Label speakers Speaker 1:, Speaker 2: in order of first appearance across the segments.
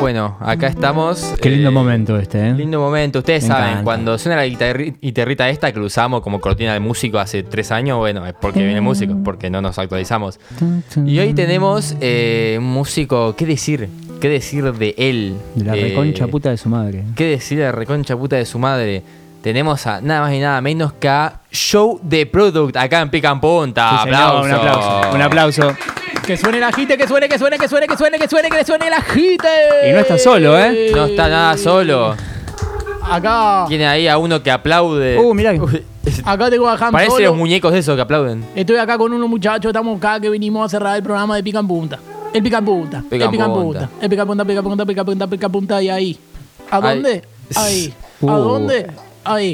Speaker 1: Bueno, acá estamos.
Speaker 2: Qué lindo
Speaker 1: eh,
Speaker 2: momento este, ¿eh?
Speaker 1: Lindo momento. Ustedes
Speaker 2: Me
Speaker 1: saben,
Speaker 2: encanta.
Speaker 1: cuando suena la guitarri- guitarrita esta que lo usamos como cortina de músico hace tres años, bueno, es porque viene músico, porque no nos actualizamos. Y hoy tenemos eh, un músico, ¿qué decir? ¿Qué decir de él?
Speaker 2: De la
Speaker 1: Eh,
Speaker 2: reconcha puta de su madre.
Speaker 1: ¿Qué decir de la reconcha puta de su madre? Tenemos a nada más y nada menos que a Show de Product acá en Pica en Punta.
Speaker 2: Sí, señor,
Speaker 1: aplauso.
Speaker 2: Un aplauso. Un aplauso.
Speaker 3: Que suene la jite, que suene, que suene, que suene, que suene, que suene, que suene la jite.
Speaker 2: Y no está solo, ¿eh?
Speaker 1: No está nada solo.
Speaker 3: Acá,
Speaker 1: Tiene ahí a uno que aplaude.
Speaker 2: Uh, mirá
Speaker 1: Uy,
Speaker 3: acá tengo a Han
Speaker 1: Parece
Speaker 3: Solo.
Speaker 1: los muñecos de esos que aplauden.
Speaker 3: Estoy acá con unos muchachos, estamos acá que venimos a cerrar el programa de Pica en Punta. El Pica en Punta.
Speaker 1: Pica
Speaker 3: el Pica en
Speaker 1: Punta.
Speaker 3: Punta. El Pica en Punta, Pica en Punta, Pica en Punta, Pica en Punta y ahí. ¿A dónde? Ahí. ¿A
Speaker 2: Uh.
Speaker 3: dónde?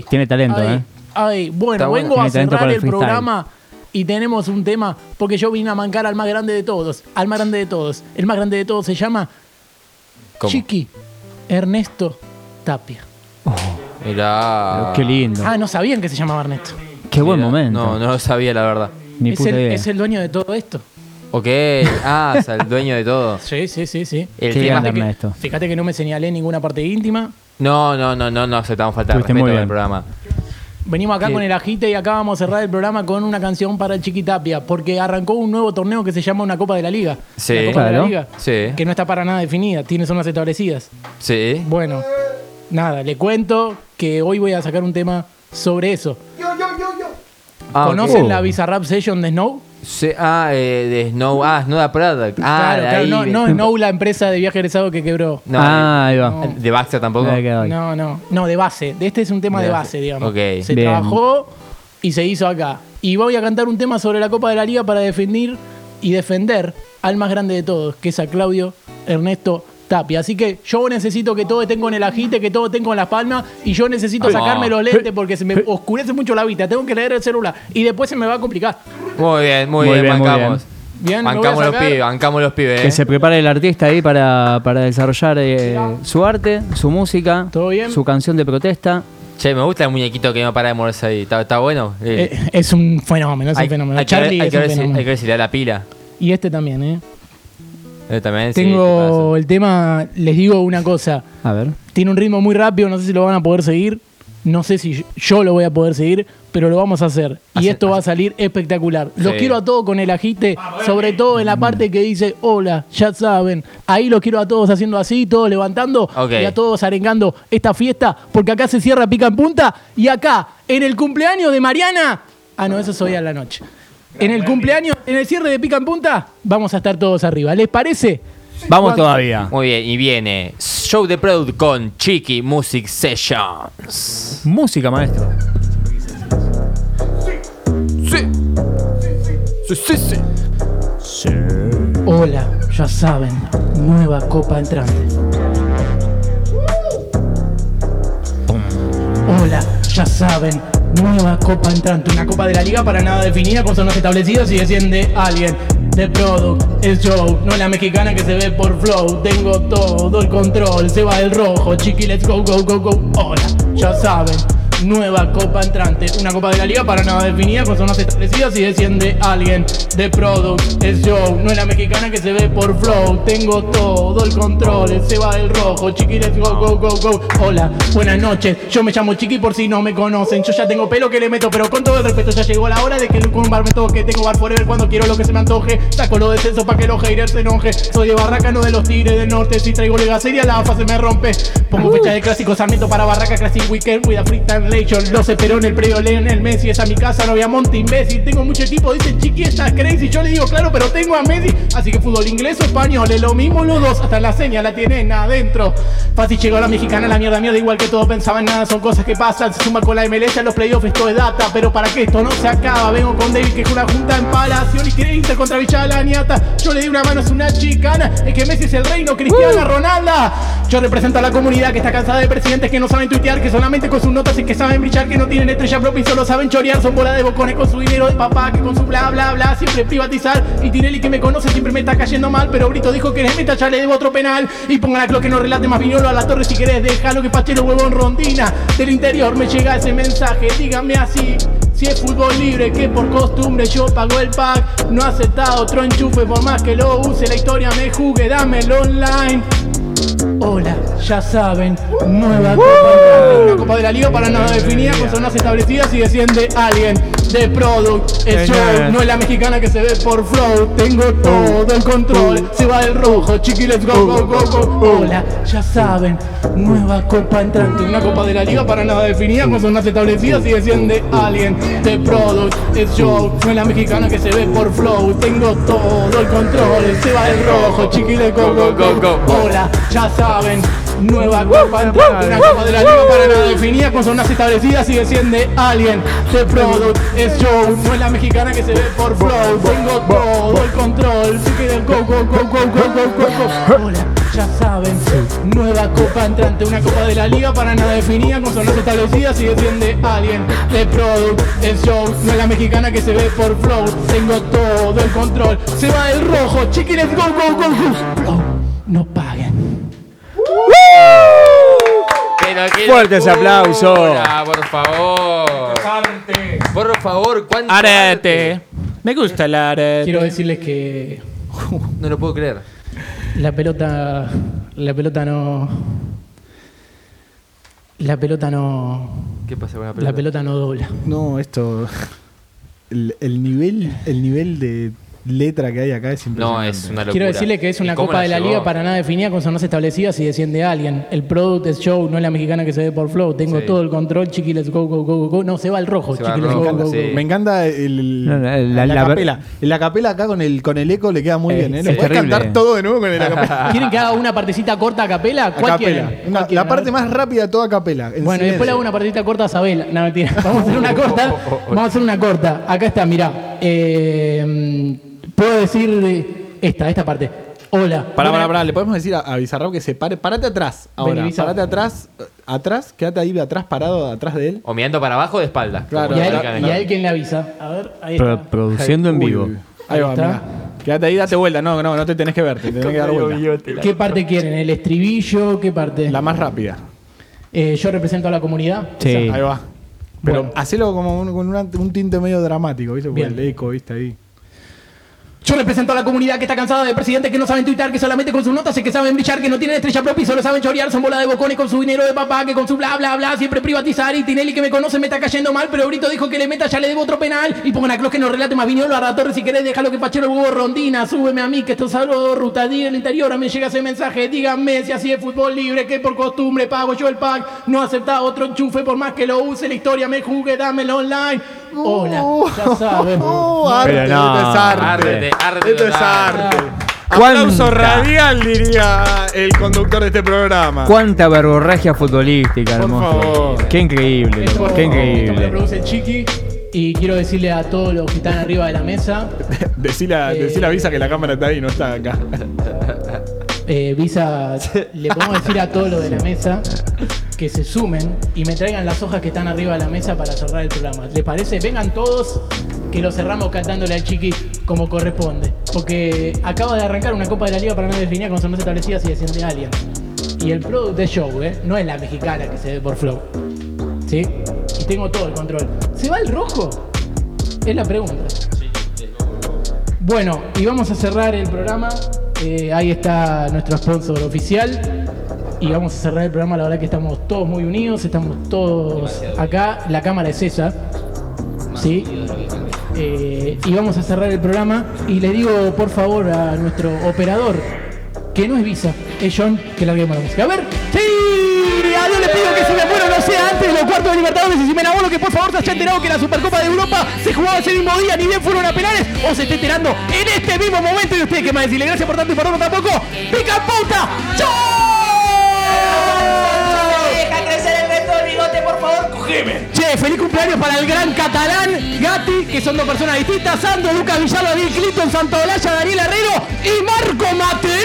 Speaker 2: Tiene talento,
Speaker 3: ahí.
Speaker 2: ¿eh?
Speaker 3: Bueno,
Speaker 1: Está bueno.
Speaker 3: vengo a
Speaker 2: Tiene talento
Speaker 3: cerrar
Speaker 2: para el
Speaker 3: el
Speaker 2: freestyle.
Speaker 3: programa y tenemos un tema porque yo vine a mancar al más grande de todos. Al más grande de todos. El más grande de todos se llama
Speaker 1: ¿Cómo?
Speaker 3: Chiqui Ernesto Tapia.
Speaker 1: Mirá.
Speaker 2: Qué lindo.
Speaker 3: Ah, no sabían que se llamaba Ernesto.
Speaker 2: Qué buen
Speaker 1: Mirá.
Speaker 2: momento.
Speaker 1: No, no lo sabía, la verdad.
Speaker 2: Ni
Speaker 3: Es
Speaker 2: puta
Speaker 3: el,
Speaker 2: idea.
Speaker 3: es el dueño de todo esto.
Speaker 1: Ok. Ah, o sea, el dueño de todo.
Speaker 3: Sí, sí, sí, sí.
Speaker 1: El
Speaker 2: Qué
Speaker 1: tema-
Speaker 2: grande
Speaker 3: que-
Speaker 2: Ernesto.
Speaker 3: Fíjate que no me señalé ninguna parte íntima.
Speaker 1: No, no, no, no, no aceptamos falta de respeto
Speaker 2: muy
Speaker 1: en
Speaker 2: bien.
Speaker 1: el programa.
Speaker 3: Venimos acá
Speaker 1: Sí.
Speaker 3: con el agite y acá vamos a cerrar el programa con una canción para el Chiquitapia, porque arrancó un nuevo torneo que se llama una Copa de la Liga.
Speaker 1: Sí.
Speaker 3: La Copa de
Speaker 2: Claro.
Speaker 3: la Liga.
Speaker 1: Sí.
Speaker 3: Que no está para nada definida, tiene zonas establecidas.
Speaker 1: Sí.
Speaker 3: Bueno, nada, le cuento que hoy voy a sacar un tema sobre eso.
Speaker 1: Ah,
Speaker 3: ¿Conocen la Bizarrap Session de Snow?
Speaker 1: Sí, ah, eh, de Snow. Ah, Snow the Product. Ah,
Speaker 3: claro,
Speaker 1: de
Speaker 3: claro,
Speaker 1: ahí.
Speaker 3: no, no Snow, la empresa de viaje egresado que quebró.
Speaker 1: No,
Speaker 2: ah, ahí va.
Speaker 3: no.
Speaker 1: De Baxter tampoco.
Speaker 3: No, no, no, de base. De este es un tema
Speaker 1: De
Speaker 3: de
Speaker 1: base.
Speaker 3: base, digamos.
Speaker 1: Ok.
Speaker 3: Se
Speaker 2: Bien.
Speaker 3: trabajó y se hizo acá. Y voy a cantar un tema sobre la Copa de la Liga para defender y defender al más grande de todos, que es a Claudio Ernesto Tapia. Así que yo necesito que todos estén con el agite, que todos estén con las palmas, y yo necesito
Speaker 1: Ah.
Speaker 3: sacarme los lentes porque se me oscurece mucho la vista. Tengo que leer el celular y después se me va a complicar.
Speaker 1: Muy bien, muy,
Speaker 2: Muy
Speaker 1: bien,
Speaker 2: bien, muy
Speaker 1: bancamos.
Speaker 3: Bien,
Speaker 1: bancamos los pibes, bancamos los pibes.
Speaker 2: Que
Speaker 1: eh.
Speaker 2: se prepare el artista ahí para, para desarrollar eh, su arte, su música,
Speaker 3: ¿Todo bien?
Speaker 2: su canción de protesta.
Speaker 1: Che, me gusta el muñequito que no para de moverse ahí. ¿Está, está bueno? Eh,
Speaker 3: Eh, es un fenómeno, es
Speaker 1: hay,
Speaker 3: un fenómeno.
Speaker 1: hay que ver,
Speaker 3: Charlie
Speaker 1: hay
Speaker 3: es
Speaker 1: que
Speaker 3: un
Speaker 1: si,
Speaker 3: fenómeno.
Speaker 1: hay que ver si le da la pila.
Speaker 3: Y este también, ¿eh?
Speaker 1: Eh, también, sí,
Speaker 3: Tengo
Speaker 1: te
Speaker 3: el tema, les digo una cosa.
Speaker 2: A ver.
Speaker 3: Tiene un ritmo muy rápido, no sé si lo van a poder seguir. No sé si yo lo voy a poder seguir, pero lo vamos a hacer. Y
Speaker 1: Hace-
Speaker 3: esto va a salir espectacular. Los
Speaker 1: Sí.
Speaker 3: quiero a todos con el agite, sobre todo en la parte que dice, hola, ya saben. Ahí los quiero a todos haciendo así, todos levantando
Speaker 1: Ok.
Speaker 3: y a todos arengando esta fiesta, porque acá se cierra pica en punta y acá, en el cumpleaños de Mariana. Ah, no, eso es hoy a la noche. En el cumpleaños, en el cierre de pica en punta, vamos a estar todos arriba. ¿Les parece?
Speaker 2: Vamos todavía.
Speaker 1: Muy bien, y viene Show the Product con Chiqui Music Sessions.
Speaker 2: Música, maestro.
Speaker 1: Sí. Sí, sí, sí.
Speaker 3: Hola, ya saben, nueva copa entrante. Hola, ya saben, nueva copa entrante. Una copa de la liga para nada definida, con zonas establecidas y desciende alguien. The product es Joe, no la mexicana que se ve por flow. Tengo todo el control, se va el rojo. Chiqui, let's go, go, go, go. Hola, ya saben. Nueva copa entrante, una copa de la liga para nada definida con zonas establecidas y desciende alguien. The product es Joe, no es la mexicana que se ve por flow. Tengo todo el control, se va el rojo. Chiqui, let's go, go, go, go. Hola, buenas noches. Yo me llamo Chiqui por si no me conocen. Yo ya tengo pelo que le meto, pero con todo el respeto ya llegó la hora de que con un bar me toque. Tengo bar forever cuando quiero lo que se me antoje. Saco lo descenso para que los haters se enoje. Soy de Barraca, no de los tigres del norte. Si traigo lega seria, la AFA se me rompe. Pongo fecha de clásico Sarmiento para Barraca, Classic Weekend, with a translation. Los esperó en el predio Leonel Messi. Es a mi casa, no voy a Monte imbécil. Tengo mucho equipo, dicen chiqui, estás crazy. Yo le digo claro, pero tengo a Messi. Así que fútbol inglés o español, es lo mismo los dos. Hasta la seña la tienen adentro. Fácil llegó la mexicana, la mierda mierda, igual que todos pensaban nada, son cosas que pasan. Se suma con la MLS a los playoffs, esto es data. Pero para que esto no se acaba, vengo con David, que es una junta en palacio. Y quiere Inter contra Villa la Niata. Yo le di una mano, es una chicana. Es que Messi es el reino, Cristiano Ronaldo. Yo represento a la comunidad que está cansada de presidentes que no saben tuitear, que solamente con sus notas y que saben brillar, que no tienen estrella propia y solo saben chorear. Son bola de bocones con su dinero de papá, que con su bla bla bla siempre privatizar. Y Tinelli que me conoce siempre me está cayendo mal, pero Brito dijo que eres meta, ya le debo otro penal. Y pongan a Clo que no relate más viñolo a la torre si querés, déjalo que Pachero huevo en rondina. Del interior me llega ese mensaje, díganme así. Si es fútbol libre, que por costumbre yo pago el pack. No acepta otro enchufe por más que lo use. La historia me jugue, dámelo online. Hola, ya saben, nueva copa, una copa de la liga para nada definida con zonas establecidas y desciende alguien de product. Es show, no es la mexicana que se ve por flow. Tengo todo el control, se va el rojo, chiqui, let's go, go, go, go. Hola, ya saben, nueva copa entrante, una copa de la liga para nada definida con zonas establecidas y desciende alguien de product. Es show, no es la mexicana que se ve por flow. Tengo todo el control, se va el rojo, chiqui, let's go, go, go, go. Hola, ya saben, nueva copa entrante, una copa de la liga para nada definida con zonas establecidas y desciende alguien de product. Es show, no es la mexicana que se ve por flow. Tengo todo el control, si quieren go, go, go, go, go, go, go. Hola, ya saben, nueva copa entrante, una copa de la liga para nada definida con zonas establecidas y desciende alguien de product. Es show, no es la mexicana que se ve por flow. Tengo todo el control, se va el rojo, chiquines, go, go, go, go. Flow, no paguen.
Speaker 1: Pero qué
Speaker 2: Fuerte ese
Speaker 1: locura,
Speaker 2: aplauso.
Speaker 1: Por favor. Por favor, ¿cuánto
Speaker 4: Arete. Me gusta el arete.
Speaker 3: Quiero decirles que?
Speaker 1: No lo puedo creer.
Speaker 3: la pelota, la pelota no, la pelota no,
Speaker 1: ¿Qué pasa con la pelota?
Speaker 3: la pelota no dobla.
Speaker 4: No, esto. El, el nivel, el nivel de letra que hay acá es
Speaker 1: No,
Speaker 4: impresionante.
Speaker 1: es una locura.
Speaker 3: Quiero decirle que es
Speaker 1: ¿Y
Speaker 3: una copa de la
Speaker 1: llevó?
Speaker 3: liga para nada definida con zonas establecidas y desciende alguien. El product es show, no es la mexicana que se ve por flow. Tengo
Speaker 1: Sí.
Speaker 3: todo el control, chiqui, let's go, go, go, go. No, se va el rojo, chiqui, let's go, go, go,
Speaker 1: sí.
Speaker 3: go.
Speaker 4: Me encanta el,
Speaker 2: No, no, la-
Speaker 4: la,
Speaker 2: la-
Speaker 4: capela. La capela acá con el, con el eco le queda muy
Speaker 2: Eh,
Speaker 4: bien. ¿eh? ¿Lo puedes
Speaker 2: terrible.
Speaker 4: cantar todo de nuevo con el acapela?
Speaker 3: ¿Quieren que haga una partecita corta a capela?
Speaker 4: A
Speaker 3: ¿Cuál
Speaker 4: capela.
Speaker 3: quieren?
Speaker 4: Una-
Speaker 3: ¿Cuál quieren?
Speaker 4: la parte más rápida toda a capela. en
Speaker 3: Bueno, y después le hago
Speaker 4: silencio.
Speaker 3: una partita corta a Sabela. No, mentira. Vamos a hacer una corta. Vamos a hacer una corta. Acá está, mirá. Eh, Puedo decir de esta, esta parte. Hola.
Speaker 4: Pará, pará, pará. Le podemos decir a, a Bizarrap que se pare. Parate atrás. Ahora.
Speaker 3: Vení, Bizarrap.
Speaker 4: Parate atrás. Atrás. Quédate ahí atrás, parado, atrás de él.
Speaker 1: O mirando para abajo de espalda.
Speaker 4: Claro.
Speaker 3: Y a, él,
Speaker 1: marca
Speaker 3: y
Speaker 1: de-
Speaker 3: a él quién le avisa. A ver, ahí
Speaker 2: Pro-
Speaker 3: está.
Speaker 2: produciendo en
Speaker 4: Uy,
Speaker 2: vivo.
Speaker 4: uy. Ahí, va,
Speaker 3: está.
Speaker 4: mirá. Quédate ahí, date vuelta. No, no, no te tenés que ver. Te tenés que dar vuelta.
Speaker 3: ¿Qué parte quieren? ¿El estribillo? ¿Qué parte?
Speaker 4: La más rápida.
Speaker 3: Eh, yo represento a la comunidad.
Speaker 2: Sí.
Speaker 4: Ahí va. Pero
Speaker 3: Bueno.
Speaker 4: hacelo como un, con una- un tinte medio dramático, ¿viste?
Speaker 3: Bien.
Speaker 4: el eco, ¿viste? Ahí.
Speaker 3: Yo represento a la comunidad que está cansada de presidentes que no saben tuitar, que solamente con sus notas es que saben brillar, que no tienen estrella propia y solo saben chorear, son bola de bocones con su dinero de papá, que con su bla bla bla siempre privatizar. Y Tinelli que me conoce me está cayendo mal, pero Brito dijo que le meta, ya le debo otro penal. Y pongan a Clos que nos relate más Viñolo, a Torres si querés déjalo que Pachero huevo Rondina, súbeme a mí que esto es algo ruta, di el interior, a mí llega ese mensaje, díganme si así es fútbol libre, que por costumbre pago yo el pack, no acepta otro enchufe por más que lo use, la historia me jugue, dámelo online. Hola, ya saben.
Speaker 4: Oh, arte,
Speaker 2: Pero no,
Speaker 4: esto es arte.
Speaker 1: Arte, arte
Speaker 4: Esto es
Speaker 1: total.
Speaker 4: arte.
Speaker 2: ¿Cuánta?
Speaker 4: Aplauso radial, diría el conductor de este programa.
Speaker 2: Cuánta verborragia futbolística,
Speaker 4: Por
Speaker 2: hermoso.
Speaker 4: favor.
Speaker 2: Qué increíble,
Speaker 3: Esto-
Speaker 2: qué
Speaker 3: esto me lo
Speaker 2: increíble.
Speaker 3: produce Chiqui. Y quiero decirle a todos los que están arriba de la mesa,
Speaker 4: Decile a,
Speaker 3: Eh.
Speaker 4: decile a Visa que la cámara está ahí, no está acá.
Speaker 3: eh, Visa, le podemos decir a todos los de la mesa que se sumen y me traigan las hojas que están arriba de la mesa para cerrar el programa. ¿Les parece? Vengan todos que lo cerramos cantándole al Chiqui como corresponde. Porque acaba de arrancar una Copa de la Liga para no definir con zonas establecidas y desciende alguien. Y el product de show, ¿eh? No es la mexicana que se ve por flow. ¿Sí? Y tengo todo el control. ¿Se va el rojo? Es la pregunta. Bueno, y vamos a cerrar el programa. Eh, ahí está nuestro sponsor oficial. Y vamos a cerrar el programa. La verdad que estamos todos muy unidos. Estamos todos acá. La cámara es esa. ¿Sí? Eh, y vamos a cerrar el programa. Y le digo, por favor, a nuestro operador, que no es Visa, es John, que larguemos la música. A ver, ¡sí! A Dios le pido que se me muera, no sea antes de los cuartos de Libertadores y si me enamoro que por favor se haya enterado que la Supercopa de Europa se jugaba ese mismo día, ni bien fueron a penales, o se esté enterando en este mismo momento y usted que más decirle gracias por tanto y por no tampoco. ¡Pica puta! ¡Chao!
Speaker 5: Cogeme.
Speaker 3: Che, feliz cumpleaños para el gran catalán Gatti, que son dos personas distintas. Sandro, Lucas Villalba, Bill Clinton, Santo Olaya, Daniel Herrero y Marco Materazzi.